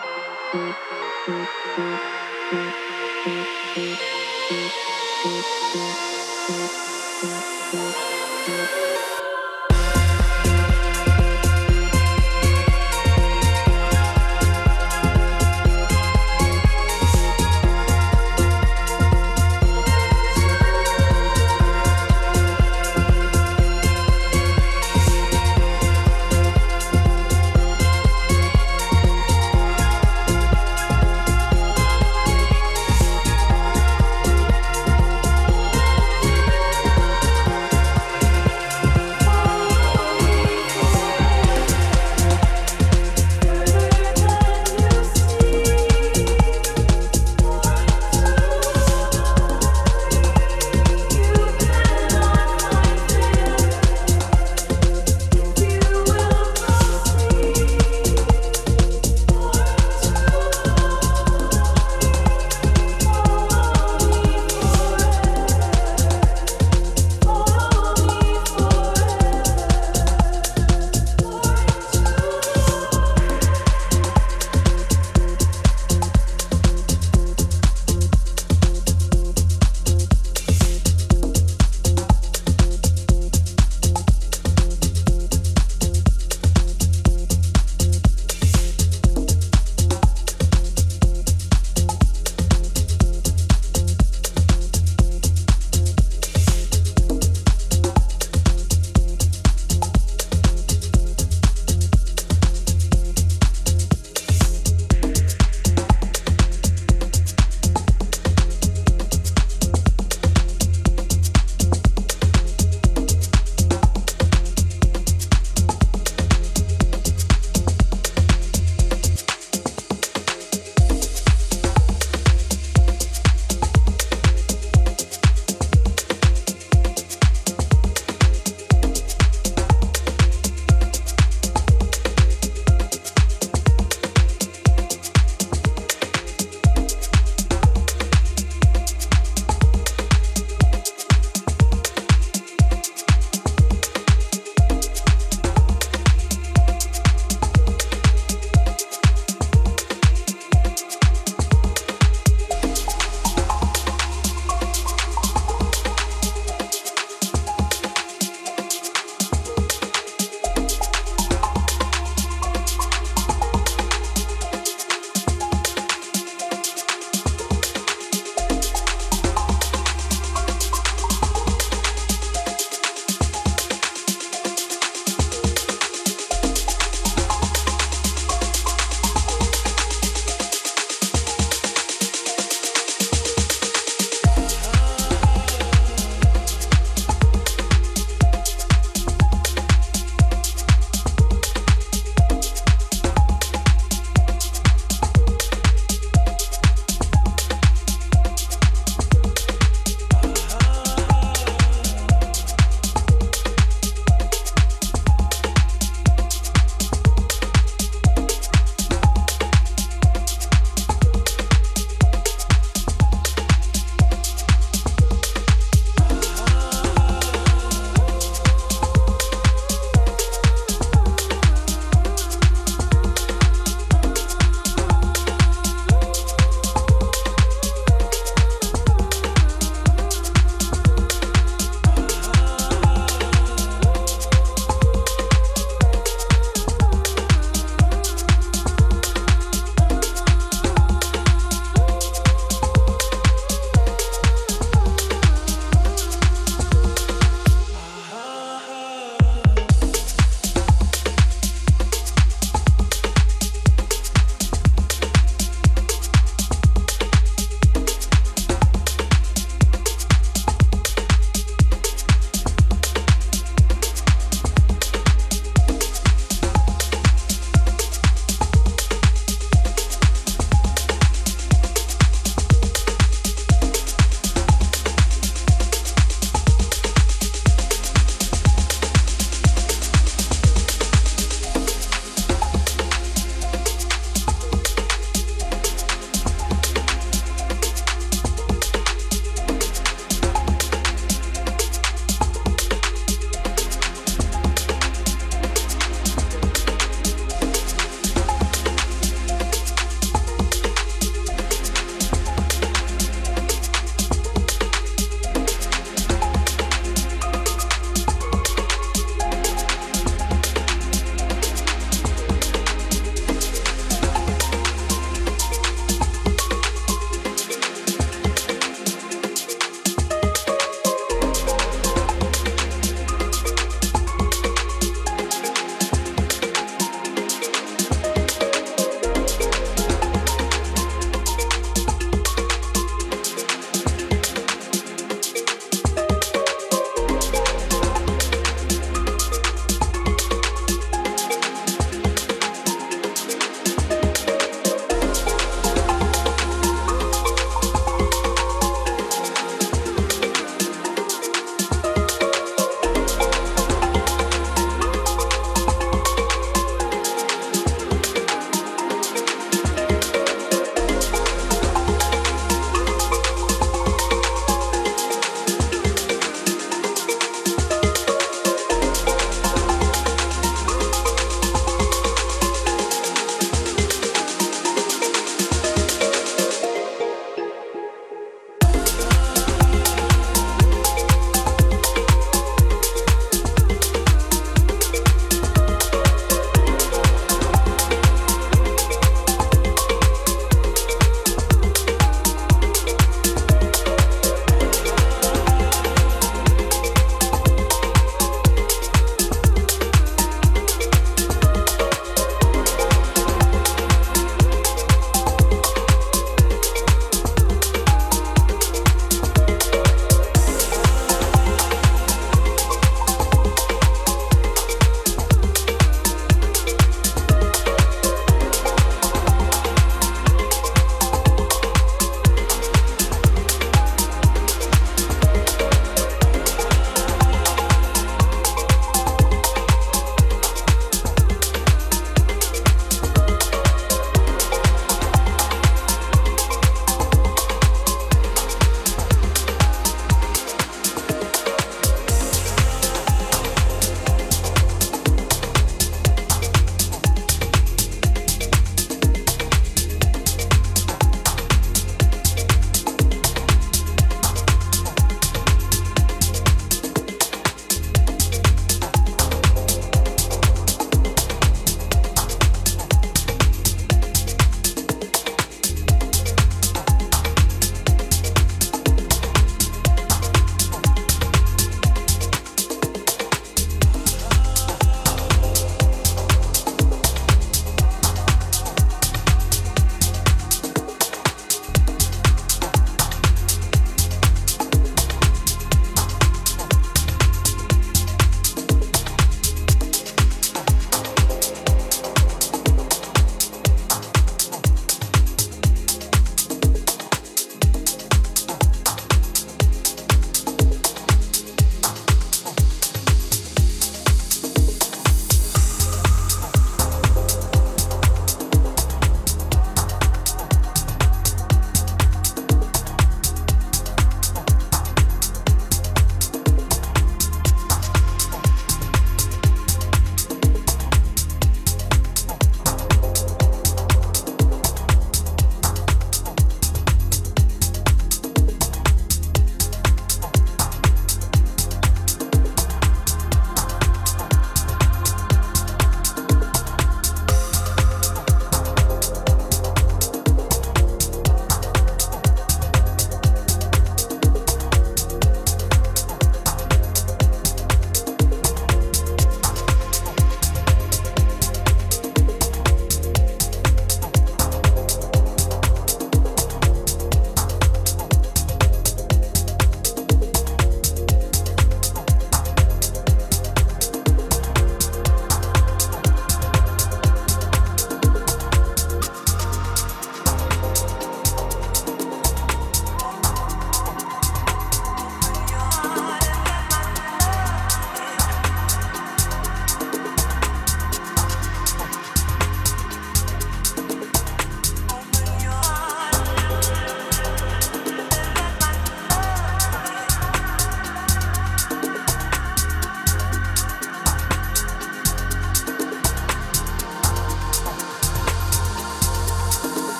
thank you.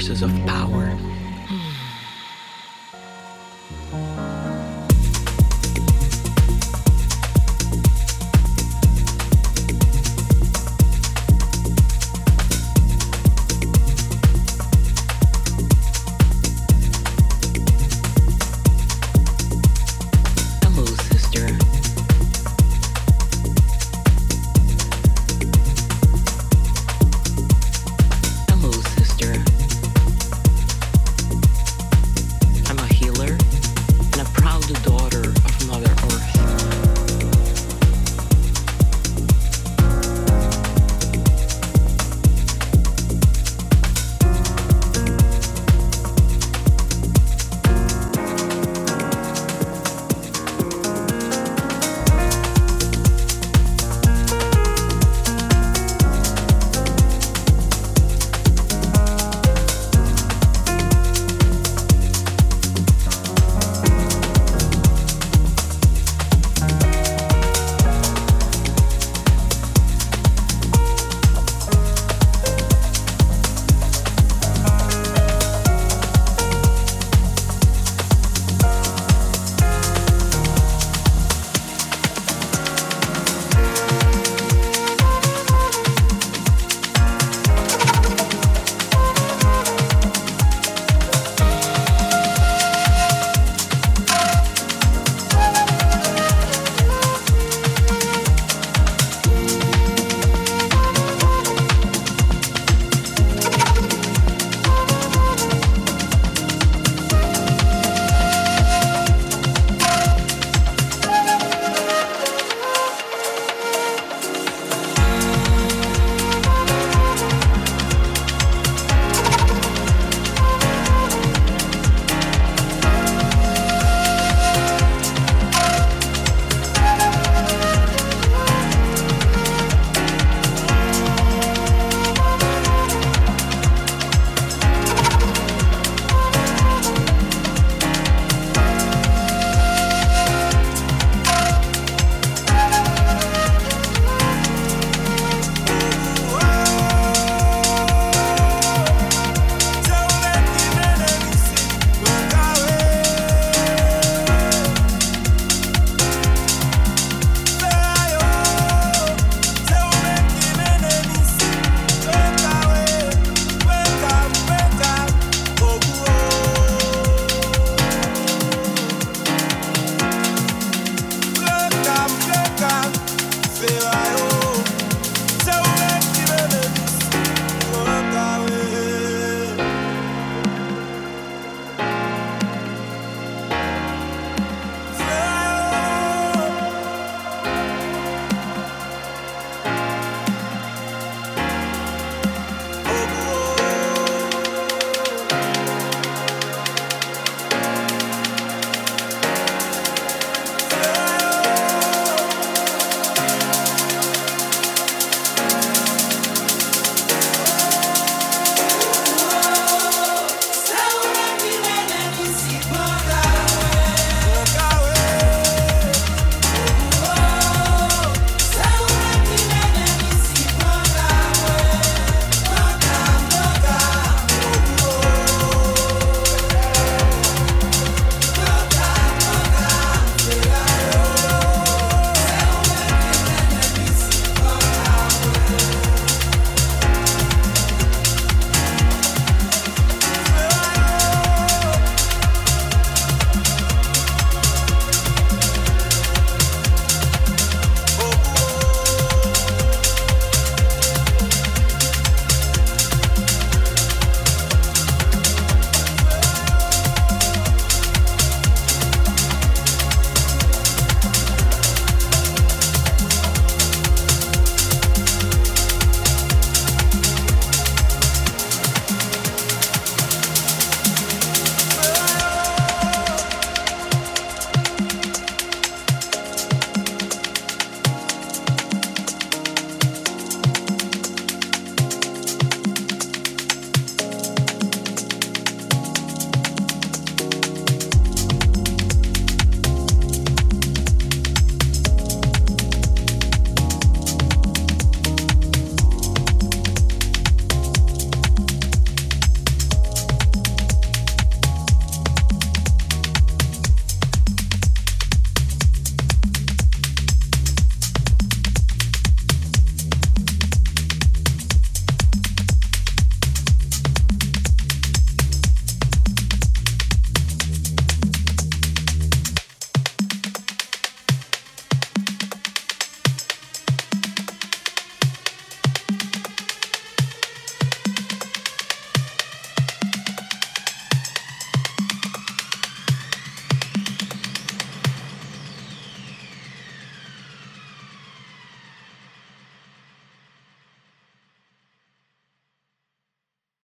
Sources of power